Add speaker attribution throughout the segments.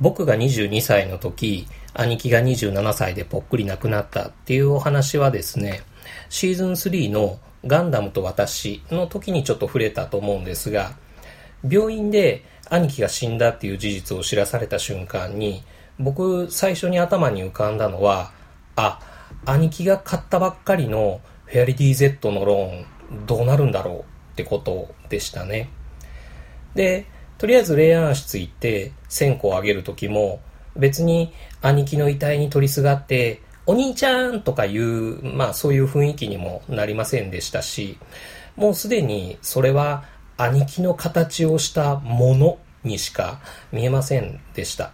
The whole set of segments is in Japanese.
Speaker 1: 僕が22歳の時、兄貴が27歳でぽっくり亡くなったっていうお話はですね、シーズン3のガンダムと私の時にちょっと触れたと思うんですが、病院で兄貴が死んだっていう事実を知らされた瞬間に、僕最初に頭に浮かんだのは、あ、兄貴が買ったばっかりのフェアリティ Z のローンどうなるんだろうってことでしたね。で、とりあえず霊安室行って線香をあげる時も別に兄貴の遺体に取りすがってお兄ちゃんとかいう、まあそういう雰囲気にもなりませんでしたし、もうすでにそれは兄貴の形をしたものにしか見えませんでした。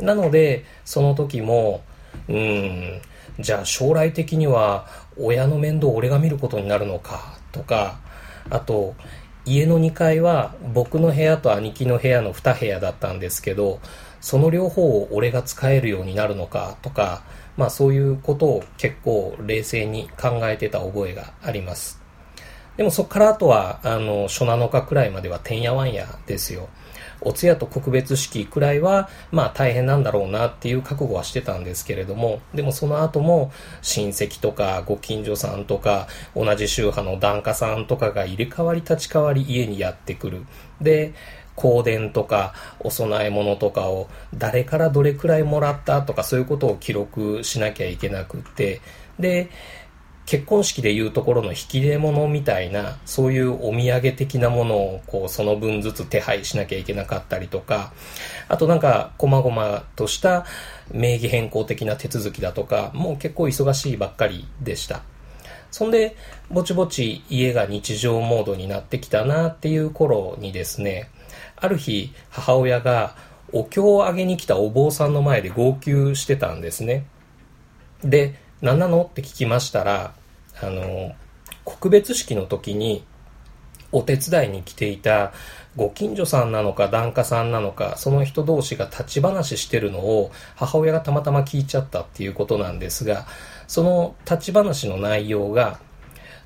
Speaker 1: なので、その時も、うん、じゃあ将来的には親の面倒を俺が見ることになるのかとか、あと、家の2階は僕の部屋と兄貴の部屋の2部屋だったんですけど、その両方を俺が使えるようになるのかとか、まあそういうことを結構冷静に考えてた覚えがあります。でもそこからあとは、あの、初7日くらいまではてんやわんやですよ。お通夜と告別式くらいは、まあ大変なんだろうなっていう覚悟はしてたんですけれども、でもその後も親戚とかご近所さんとか、同じ宗派の檀家さんとかが入れ替わり立ち替わり家にやってくる。で、香典とかお供え物とかを誰からどれくらいもらったとかそういうことを記録しなきゃいけなくって、で、結婚式でいうところの引き出物みたいな、そういうお土産的なものを、こう、その分ずつ手配しなきゃいけなかったりとか、あとなんか、細々とした名義変更的な手続きだとか、もう結構忙しいばっかりでした。そんで、ぼちぼち家が日常モードになってきたなっていう頃にですね、ある日、母親がお経をあげに来たお坊さんの前で号泣してたんですね。で、何なの？って聞きましたら、あの、告別式の時にお手伝いに来ていたご近所さんなのか檀家さんなのか、その人同士が立ち話してるのを母親がたまたま聞いちゃったっていうことなんですが、その立ち話の内容が、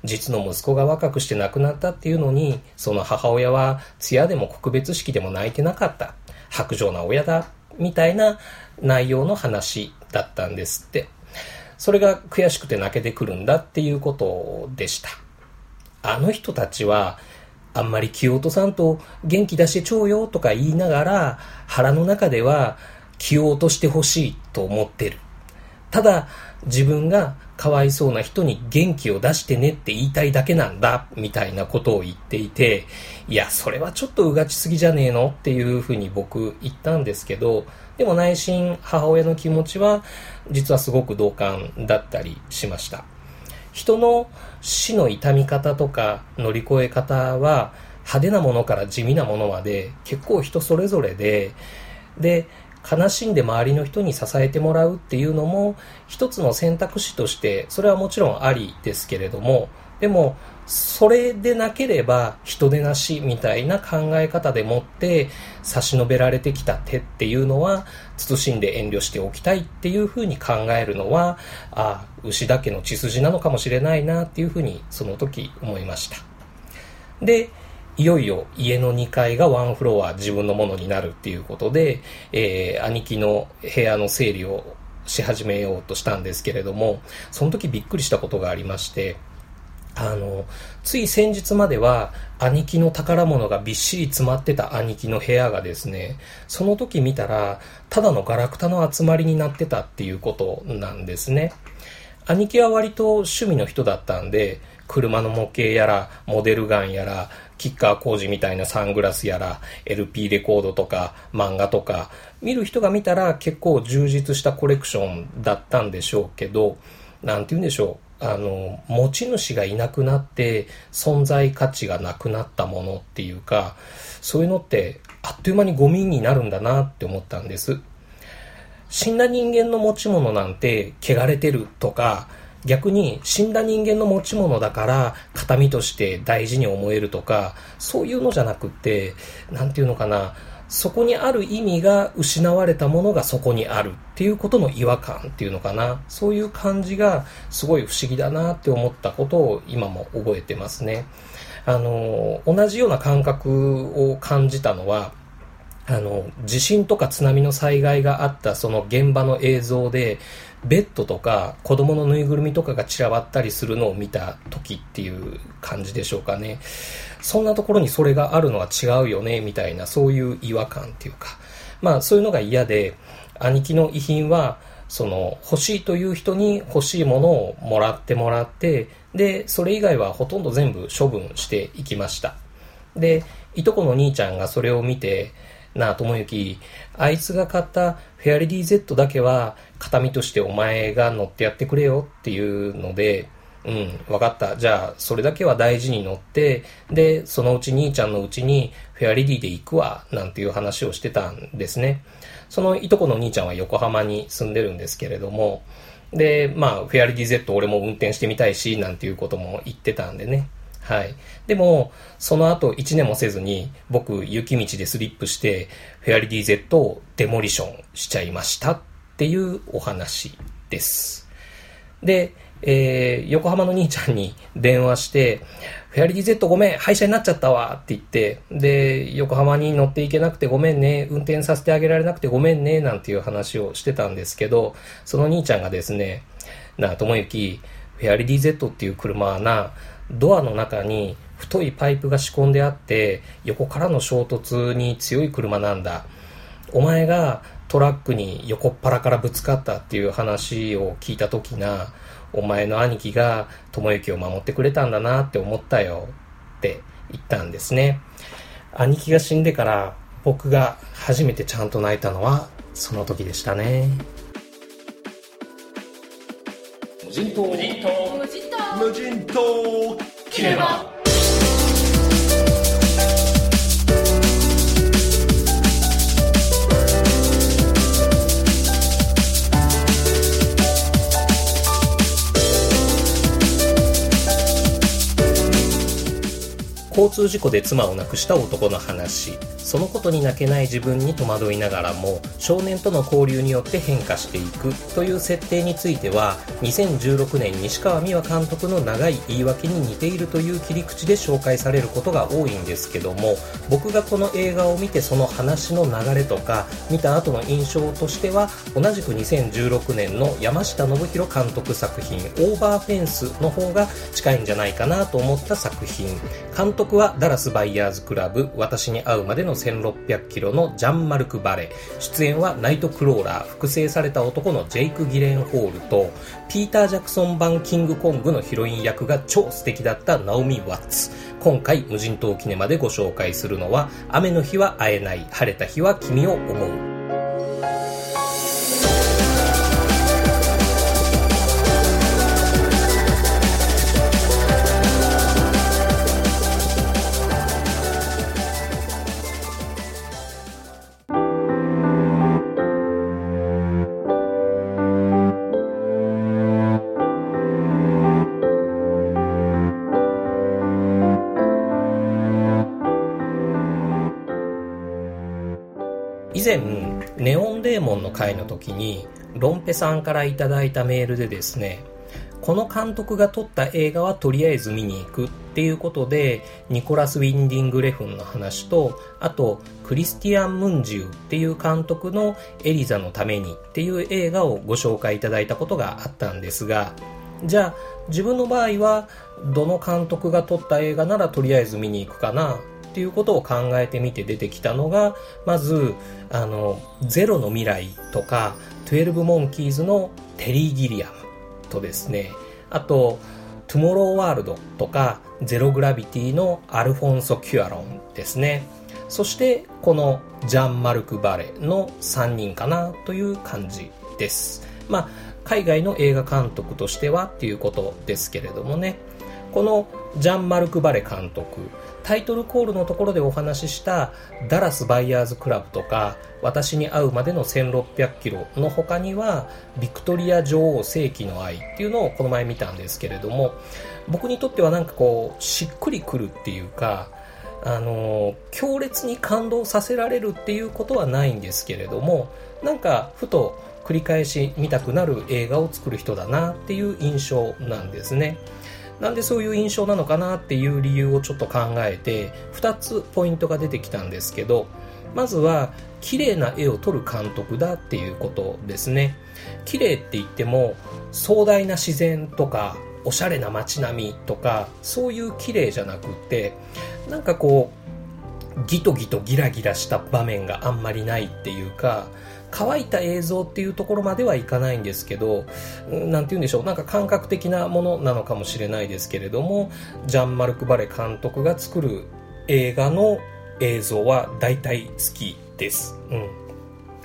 Speaker 1: 実の息子が若くして亡くなったっていうのに、その母親は通夜でも告別式でも泣いてなかった。白状な親だ。みたいな内容の話だったんですって。それが悔しくて泣けてくるんだっていうことでした。あの人たちは、あんまり気を落とさんと元気出してちょうよとか言いながら、腹の中では気を落としてほしいと思ってる。ただ、自分がかわいそうな人に元気を出してねって言いたいだけなんだ、みたいなことを言っていて、いや、それはちょっとうがちすぎじゃねえのっていうふうに僕言ったんですけど、でも内心母親の気持ちは実はすごく同感だったりしました。人の死の痛み方とか乗り越え方は派手なものから地味なものまで結構人それぞれで、で、悲しんで周りの人に支えてもらうっていうのも一つの選択肢としてそれはもちろんありですけれどもでもそれでなければ人でなしみたいな考え方でもって差し伸べられてきた手っていうのは慎んで遠慮しておきたいっていうふうに考えるのはああ牛だけの血筋なのかもしれないなっていうふうにその時思いました。でいよいよ家の2階がワンフロア自分のものになるっていうことで、えー、兄貴の部屋の整理をし始めようとしたんですけれどもその時びっくりしたことがありましてあの、つい先日までは兄貴の宝物がびっしり詰まってた兄貴の部屋がですね、その時見たら、ただのガラクタの集まりになってたっていうことなんですね。兄貴は割と趣味の人だったんで、車の模型やら、モデルガンやら、キッカー工事みたいなサングラスやら、LP レコードとか、漫画とか、見る人が見たら結構充実したコレクションだったんでしょうけど、なんて言うんでしょう。あの、持ち主がいなくなって存在価値がなくなったものっていうか、そういうのってあっという間にゴミになるんだなって思ったんです。死んだ人間の持ち物なんて汚れてるとか、逆に死んだ人間の持ち物だから形見として大事に思えるとか、そういうのじゃなくって、なんていうのかな、そこにある意味が失われたものがそこにあるっていうことの違和感っていうのかな。そういう感じがすごい不思議だなって思ったことを今も覚えてますね。あの、同じような感覚を感じたのは、あの、地震とか津波の災害があったその現場の映像で、ベッドとか子供のぬいぐるみとかが散らばったりするのを見た時っていう感じでしょうかね。そんなところにそれがあるのは違うよね、みたいな、そういう違和感っていうか。まあ、そういうのが嫌で、兄貴の遺品は、その、欲しいという人に欲しいものをもらってもらって、で、それ以外はほとんど全部処分していきました。で、いとこの兄ちゃんがそれを見て、なあ、ともゆき、あいつが買ったフェアリディ Z だけは、形見としてお前が乗ってやってくれよっていうので、うん、わかった。じゃあ、それだけは大事に乗って、で、そのうち兄ちゃんのうちに、フェアリディで行くわ、なんていう話をしてたんですね。そのいとこの兄ちゃんは横浜に住んでるんですけれども、で、まあ、フェアリディ Z 俺も運転してみたいし、なんていうことも言ってたんでね。はい。でも、その後1年もせずに、僕、雪道でスリップして、フェアリディ Z をデモリションしちゃいましたっていうお話です。で、えー、横浜の兄ちゃんに電話して、フェアリディ Z ごめん、廃車になっちゃったわって言って、で、横浜に乗っていけなくてごめんね、運転させてあげられなくてごめんね、なんていう話をしてたんですけど、その兄ちゃんがですね、なあ、ともゆき、フェアリディ Z っていう車はな、ドアの中に太いパイプが仕込んであって横からの衝突に強い車なんだ。お前がトラックに横っ腹からぶつかったっていう話を聞いた時なお前の兄貴が智之を守ってくれたんだなって思ったよ。って言ったんですね。兄貴が死んでから僕が初めてちゃんと泣いたのはその時でしたね。
Speaker 2: 人島無人島。無人島。無人島切れば
Speaker 1: 交通事故で妻を亡くした男の話。そのことに泣けない自分に戸惑いながらも少年との交流によって変化していくという設定については2016年西川美和監督の長い言い訳に似ているという切り口で紹介されることが多いんですけども僕がこの映画を見てその話の流れとか見た後の印象としては同じく2016年の山下信弘監督作品「オーバーフェンス」の方が近いんじゃないかなと思った作品。監督はダラスバイヤーズクラブ私に会うまでの1600キロのジャンマルク・バレ。出演はナイトクローラー複製された男のジェイク・ギレンホールとピーター・ジャクソン版キングコングのヒロイン役が超素敵だったナオミ・ワッツ。今回無人島キネマでご紹介するのは雨の日は会えない晴れた日は君を思う。時に、ロンペさんからいただいたメールでですね、この監督が撮った映画はとりあえず見に行くっていうことで、ニコラス・ウィンディング・レフンの話と、あと、クリスティアン・ムンジュっていう監督のエリザのためにっていう映画をご紹介いただいたことがあったんですが、じゃあ、自分の場合は、どの監督が撮った映画ならとりあえず見に行くかなっていうことを考えてみて出てきたのが、まず、あの、ゼロの未来とか、12モンキーズのテリー・ギリアムとですね、あと、トゥモローワールドとか、ゼログラビティのアルフォンソ・キュアロンですね。そして、このジャン・マルク・バレの3人かなという感じです。まあ、海外の映画監督としてはっていうことですけれどもね。このジャン・マルク・バレ監督、タイトルコールのところでお話ししたダラスバイヤーズクラブとか私に会うまでの1600キロの他にはビクトリア女王世紀の愛っていうのをこの前見たんですけれども僕にとってはなんかこうしっくりくるっていうかあの強烈に感動させられるっていうことはないんですけれどもなんかふと繰り返し見たくなる映画を作る人だなっていう印象なんですね。なんでそういう印象なのかなっていう理由をちょっと考えて2つポイントが出てきたんですけどまずは綺麗な絵を撮る監督だっていうことですね。綺麗って言っても壮大な自然とかおしゃれな街並みとかそういう綺麗じゃなくってなんかこうギトギトギラギラした場面があんまりないっていうか乾いた映像っていうところまではいかないんですけど、何て言うんでしょう、なんか感覚的なものなのかもしれないですけれども、ジャン・マルク・バレ監督が作る映画の映像は大体好きです。うん。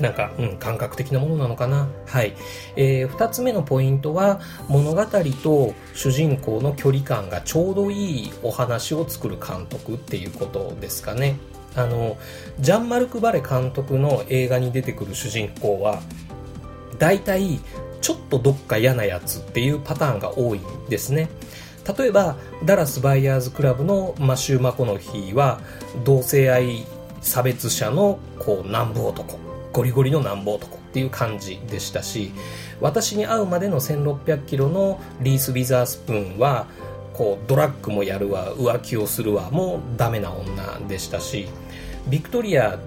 Speaker 1: なんか、うん、感覚的なものなのかな。はい。えー、二つ目のポイントは、物語と主人公の距離感がちょうどいいお話を作る監督っていうことですかね。あのジャンマルク・バレ監督の映画に出てくる主人公は大体ちょっとどっか嫌なやつっていうパターンが多いんですね例えばダラス・バイヤーズ・クラブのマシュー・マコノヒーは同性愛差別者のこう南部男ゴリゴリの南部男っていう感じでしたし私に会うまでの1600キロのリース・ウィザースプーンはこうドラッグもやるわ浮気をするわもうダメな女でしたしビクトリア、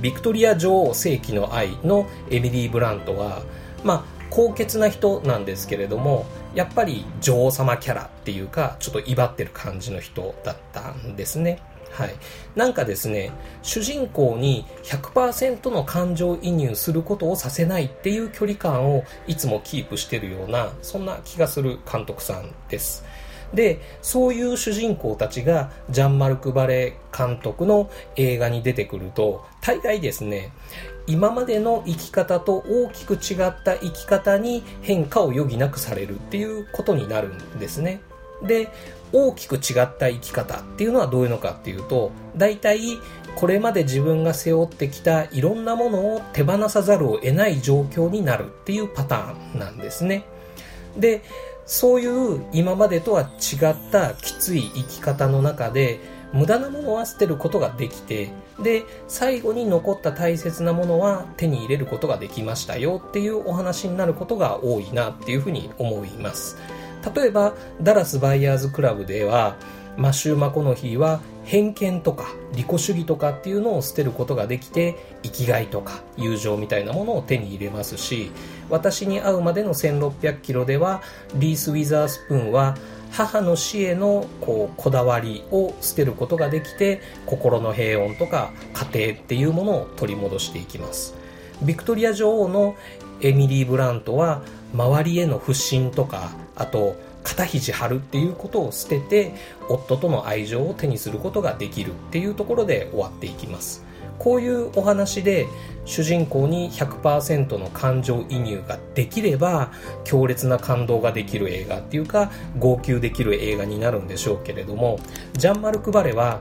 Speaker 1: ビクトリア女王世紀の愛のエミリー・ブラントは、まあ、高潔な人なんですけれどもやっぱり女王様キャラっていうかちょっと威張ってる感じの人だったんですね。はい、なんかですね主人公に100%の感情移入することをさせないっていう距離感をいつもキープしてるようなそんな気がする監督さんです。でそういう主人公たちがジャン・マルク・バレ監督の映画に出てくると大概ですね今までの生き方と大きく違った生き方に変化を余儀なくされるっていうことになるんですね。で大きく違った生き方っていうのはどういうのかっていうと大体これまで自分が背負ってきたいろんなものを手放さざるを得ない状況になるっていうパターンなんですね。でそういう今までとは違ったきつい生き方の中で無駄なものは捨てることができてで最後に残った大切なものは手に入れることができましたよっていうお話になることが多いなっていうふうに思います。例えばダラスバイヤーズクラブではマシュー・マコノヒーは偏見とか利己主義とかっていうのを捨てることができて生きがいとか友情みたいなものを手に入れますし私に会うまでの1600キロではリース・ウィザースプーンは母の死へのこうこだわりを捨てることができて心の平穏とか家庭っていうものを取り戻していきます。ビクトリア女王のエミリー・ブラントは周りへの不信とかあと肩肘張るっていうことを捨てて夫との愛情を手にすることができるっていうところで終わっていきます。こういうお話で主人公に100%の感情移入ができれば強烈な感動ができる映画っていうか号泣できる映画になるんでしょうけれどもジャン・マルク・バレは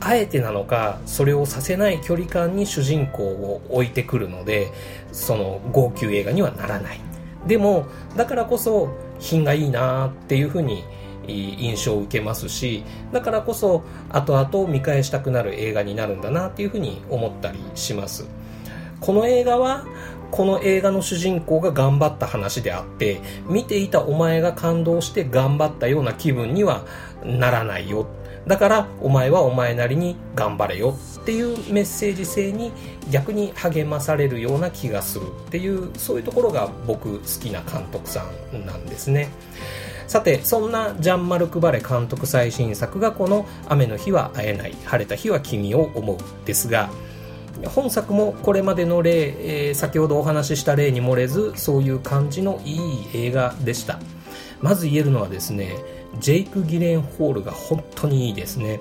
Speaker 1: あえてなのかそれをさせない距離感に主人公を置いてくるのでその号泣映画にはならない。でもだからこそ品がいいなっていうふうに印象を受けますしだからこそ後々見返したくなる映画になるんだなっていうふうに思ったりします。この映画はこの映画の主人公が頑張った話であって見ていたお前が感動して頑張ったような気分にはならないよだからお前はお前なりに頑張れよっていうメッセージ性に逆に励まされるような気がするっていうそういうところが僕好きな監督さんなんですね。さてそんなジャン・マルク・バレ監督最新作がこの「雨の日は会えない晴れた日は君を思う」ですが本作もこれまでの例、えー、先ほどお話しした例に漏れずそういう感じのいい映画でした。まず言えるのはですねジェイク・ギレンホールが本当にいいですね。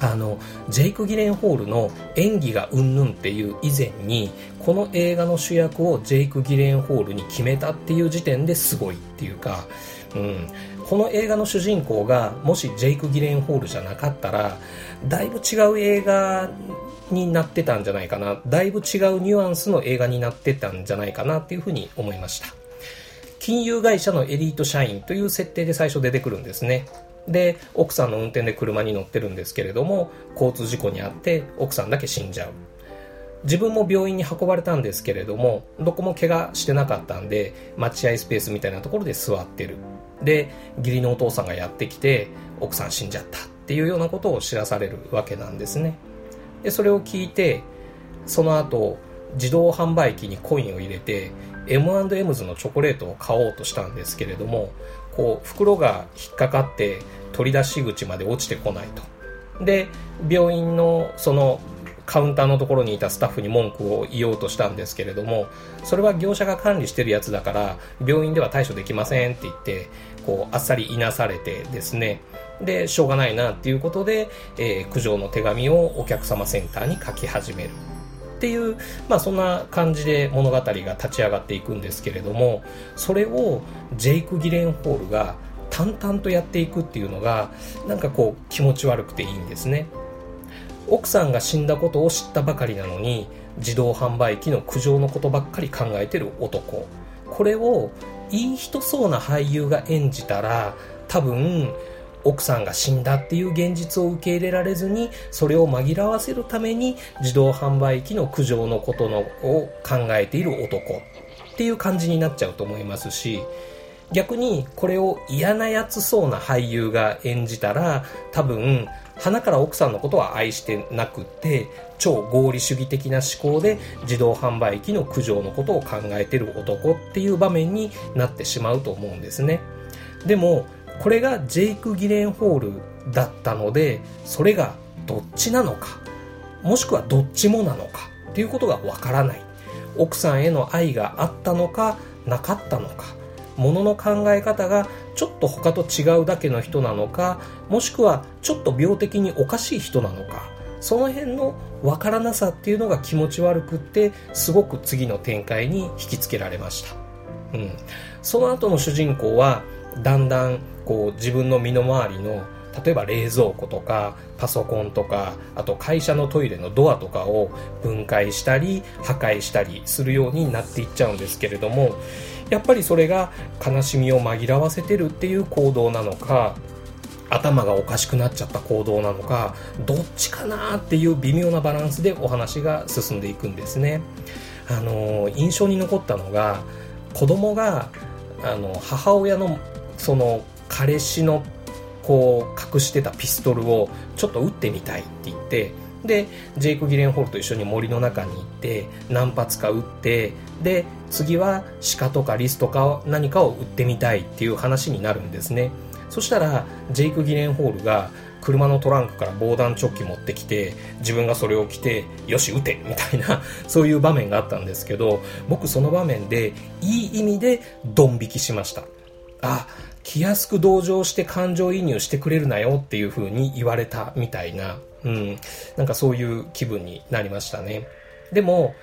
Speaker 1: あのジェイク・ギレンホールの演技がうんぬんっていう以前にこの映画の主役をジェイク・ギレンホールに決めたっていう時点ですごいっていうか、うん、この映画の主人公がもしジェイク・ギレンホールじゃなかったらだいぶ違う映画になってたんじゃないかな。だいぶ違うニュアンスの映画になってたんじゃないかなっていうふうに思いました。金融会社のエリート社員という設定で最初出てくるんですね。で奥さんの運転で車に乗ってるんですけれども交通事故に遭って奥さんだけ死んじゃう。自分も病院に運ばれたんですけれどもどこも怪我してなかったんで待合スペースみたいなところで座ってる。で義理のお父さんがやってきて奥さん死んじゃったっていうようなことを知らされるわけなんですね。でそれを聞いてその後自動販売機にコインを入れて M&M's のチョコレートを買おうとしたんですけれどもこう袋が引っかかって取り出し口まで落ちてこないと。で病院のそのカウンターのところにいたスタッフに文句を言おうとしたんですけれどもそれは業者が管理してるやつだから病院では対処できませんって言ってこうあっさりいなされてですね。でしょうがないなっていうことで、えー、苦情の手紙をお客様センターに書き始める。っていう、まあ、そんな感じで物語が立ち上がっていくんですけれどもそれをジェイク・ギレンホールが淡々とやっていくっていうのがなんかこう気持ち悪くていいんですね。奥さんが死んだことを知ったばかりなのに自動販売機の苦情のことばっかり考えてる男。これをいい人そうな俳優が演じたら多分奥さんが死んだっていう現実を受け入れられずにそれを紛らわせるために自動販売機の苦情のことのを考えている男っていう感じになっちゃうと思いますし逆にこれを嫌なやつそうな俳優が演じたら多分鼻から奥さんのことは愛してなくって超合理主義的な思考で自動販売機の苦情のことを考えてる男っていう場面になってしまうと思うんですね。でもこれがジェイク・ギレンホールだったのでそれがどっちなのかもしくはどっちもなのかっていうことがわからない。奥さんへの愛があったのかなかったのかものの考え方がちょっと他と違うだけの人なのかもしくはちょっと病的におかしい人なのかその辺のわからなさっていうのが気持ち悪くってすごく次の展開に引きつけられました、うん、その後の主人公はだんだんこう自分の身の回りの例えば冷蔵庫とかパソコンとかあと会社のトイレのドアとかを分解したり破壊したりするようになっていっちゃうんですけれどもやっぱりそれが悲しみを紛らわせてるっていう行動なのか頭がおかしくなっちゃった行動なのかどっちかなっていう微妙なバランスでお話が進んでいくんですね。あの印象に残ったのが子供があの母親のその彼氏のこう隠してたピストルをちょっと撃ってみたいって言ってでジェイク・ギレンホールと一緒に森の中に行って何発か撃ってで次は鹿とかリスとか何かを撃ってみたいっていう話になるんですね。そしたらジェイク・ギレンホールが車のトランクから防弾チョッキ持ってきて自分がそれを着てよし撃てみたいな そういう場面があったんですけど僕その場面でいい意味でドン引きしました。あ気安く同情して感情移入してくれるなよっていう風に言われたみたいな、うん、なんかそういう気分になりましたね。でも、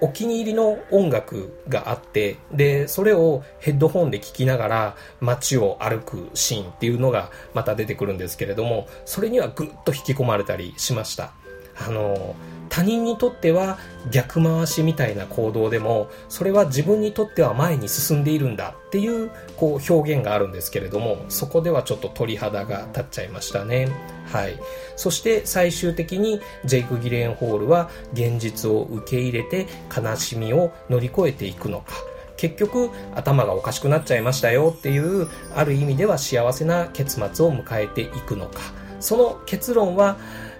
Speaker 1: お気に入りの音楽があって、で、それをヘッドホンで聴きながら街を歩くシーンっていうのがまた出てくるんですけれども、それにはぐっと引き込まれたりしました。あの、他人にとっては逆回しみたいな行動でもそれは自分にとっては前に進んでいるんだっていうこう表現があるんですけれどもそこではちょっと鳥肌が立っちゃいましたね。はい。そして最終的にジェイク・ギレンホールは現実を受け入れて悲しみを乗り越えていくのか。結局頭がおかしくなっちゃいましたよっていうある意味では幸せな結末を迎えていくのか。その結論は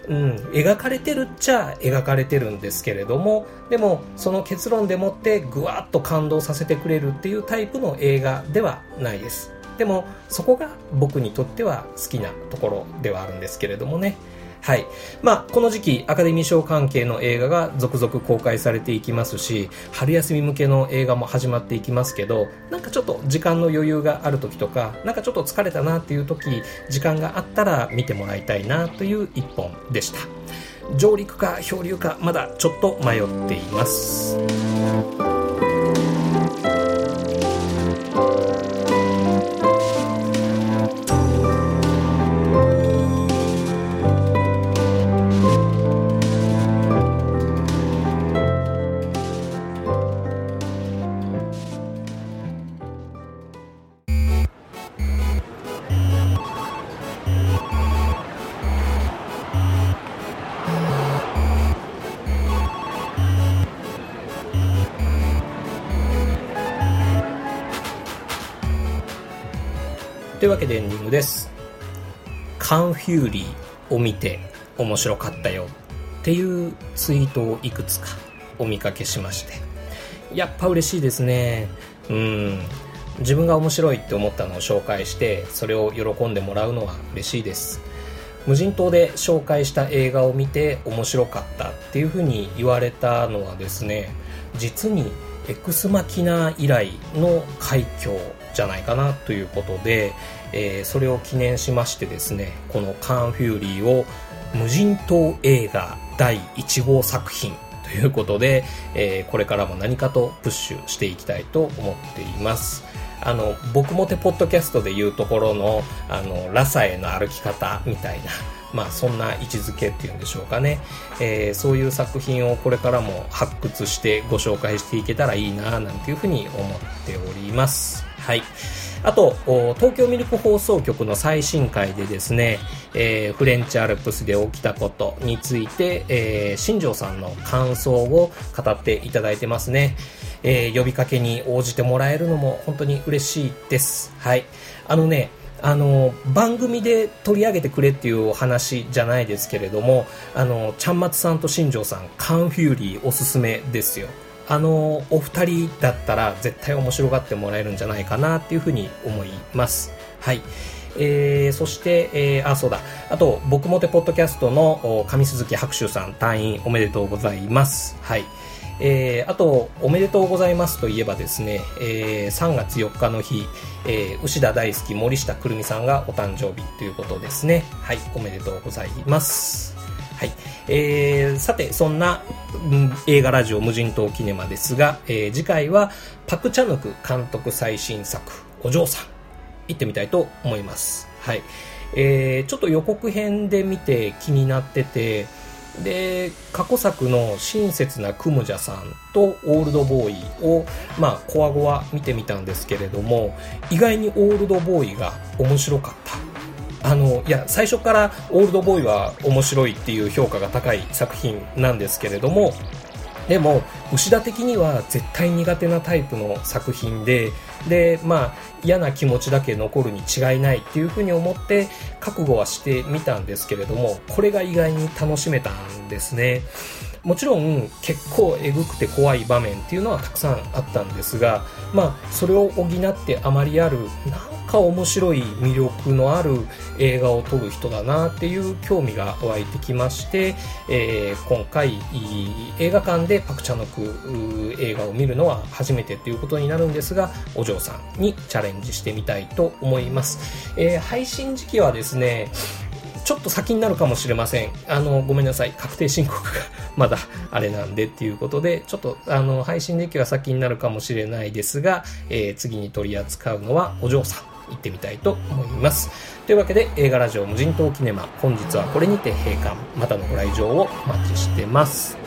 Speaker 1: うん、描かれてるっちゃ描かれてるんですけれどもでもその結論でもってぐわっと感動させてくれるっていうタイプの映画ではないです。でもそこが僕にとっては好きなところではあるんですけれどもね。はい。まあ、この時期、アカデミー賞関係の映画が続々公開されていきますし、春休み向けの映画も始まっていきますけど、なんかちょっと時間の余裕がある時とか、なんかちょっと疲れたなっていう時、時間があったら見てもらいたいなという一本でした。上陸か漂流か、まだちょっと迷っています。フューリーを見て面白かったよっていうツイートをいくつかお見かけしまして。やっぱ嬉しいですね。うん。自分が面白いって思ったのを紹介してそれを喜んでもらうのは嬉しいです。無人島で紹介した映画を見て面白かったっていうふうに言われたのはですね実にエクスマキナ以来の快挙じゃないかなということで、えー、それを記念しましてですねこのカン・フューリーを無人島映画第1号作品ということで、えー、これからも何かとプッシュしていきたいと思っています。あの僕もてポッドキャストでいうところのあのラサへの歩き方みたいなまあそんな位置づけっていうんでしょうかね、えー、そういう作品をこれからも発掘してご紹介していけたらいいななんていうふうに思っております。はい。あと、東京ミルク放送局の最新回でですね、えー、フレンチアルプスで起きたことについて、えー、新庄さんの感想を語っていただいてますね。えー、呼びかけに応じてもらえるのも本当に嬉しいです。はい。あのね、あの番組で取り上げてくれっていうお話じゃないですけれどもあのちゃんまつさんと新庄さんカンフューリーおすすめですよあのお二人だったら絶対面白がってもらえるんじゃないかなっていうふうに思いますはいえー、そして、えー、あ、そうだ。あと、僕もてポッドキャストの上鈴木白秋さん、退院おめでとうございます。はい。えー、あと、おめでとうございますといえばですね、えー、3月4日の日、えー、牛田大好き森下くるみさんがお誕生日ということですね。はい、おめでとうございます。はい。えー、さて、そんな、うん、映画ラジオ無人島キネマですが、えー、次回はパク・チャヌク監督最新作、お嬢さん、行ってみたいと思います。はい。えー、ちょっと予告編で見て気になってて、で過去作の親切なクムジャさんとオールドボーイをまあコアゴは見てみたんですけれども意外にオールドボーイが面白かったあのいや最初からオールドボーイは面白いっていう評価が高い作品なんですけれどもでも牛田的には絶対苦手なタイプの作品ででまあ嫌な気持ちだけ残るに違いないっていうふうに思って覚悟はしてみたんですけれどもこれが意外に楽しめたんですね。もちろん結構えぐくて怖い場面っていうのはたくさんあったんですがまあそれを補ってあまりあるなんか面白い魅力のある映画を撮る人だなっていう興味が湧いてきまして、えー、今回映画館でパク・チャノク映画を見るのは初めてということになるんですがお嬢さんにチャレンジしてみたいと思います、えー、配信時期はですねちょっと先になるかもしれません。あの、ごめんなさい。確定申告が まだあれなんでっていうことで、ちょっと、あの、配信時期は先になるかもしれないですが、えー、次に取り扱うのはお嬢さん。行ってみたいと思います。というわけで、映画ラジオ無人島キネマ、本日はこれにて閉館。またのご来場をお待ちしてます。